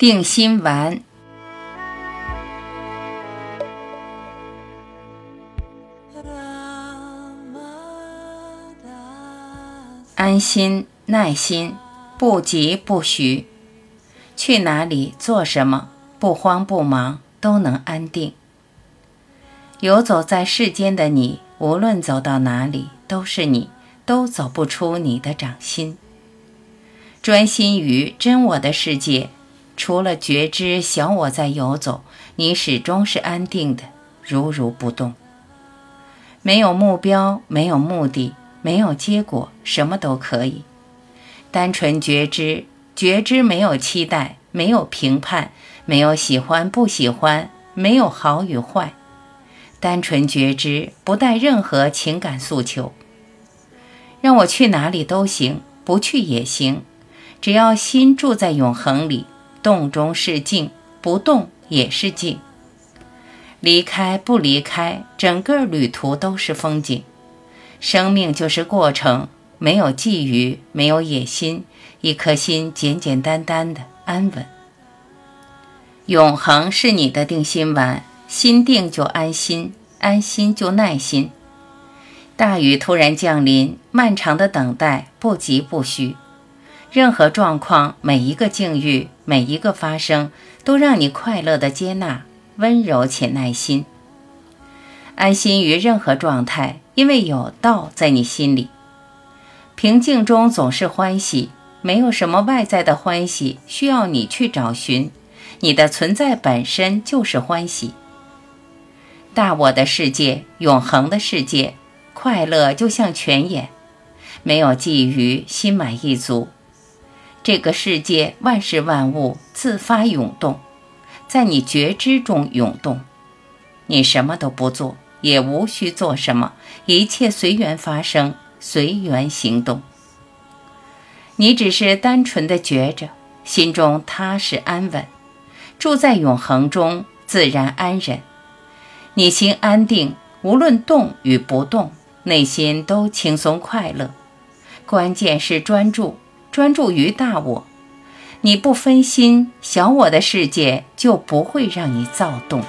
定心丸，安心耐心，不急不徐，去哪里做什么，不慌不忙，都能安定。游走在世间的你，无论走到哪里，都是你，都走不出你的掌心。专心于真我的世界。除了觉知小我在游走，你始终是安定的，如如不动。没有目标，没有目的，没有结果，什么都可以。单纯觉知，觉知没有期待，没有评判，没有喜欢不喜欢，没有好与坏。单纯觉知，不带任何情感诉求。让我去哪里都行，不去也行，只要心住在永恒里。动中是静，不动也是静。离开不离开，整个旅途都是风景。生命就是过程，没有觊觎，没有野心，一颗心简简单单的安稳。永恒是你的定心丸，心定就安心，安心就耐心。大雨突然降临，漫长的等待，不急不徐。任何状况，每一个境遇，每一个发生，都让你快乐的接纳，温柔且耐心，安心于任何状态，因为有道在你心里。平静中总是欢喜，没有什么外在的欢喜需要你去找寻，你的存在本身就是欢喜。大我的世界，永恒的世界，快乐就像泉眼，没有觊觎，心满意足。这个世界万事万物自发涌动，在你觉知中涌动。你什么都不做，也无需做什么，一切随缘发生，随缘行动。你只是单纯的觉着，心中踏实安稳，住在永恒中，自然安忍。你心安定，无论动与不动，内心都轻松快乐。关键是专注。专注于大我，你不分心，小我的世界就不会让你躁动。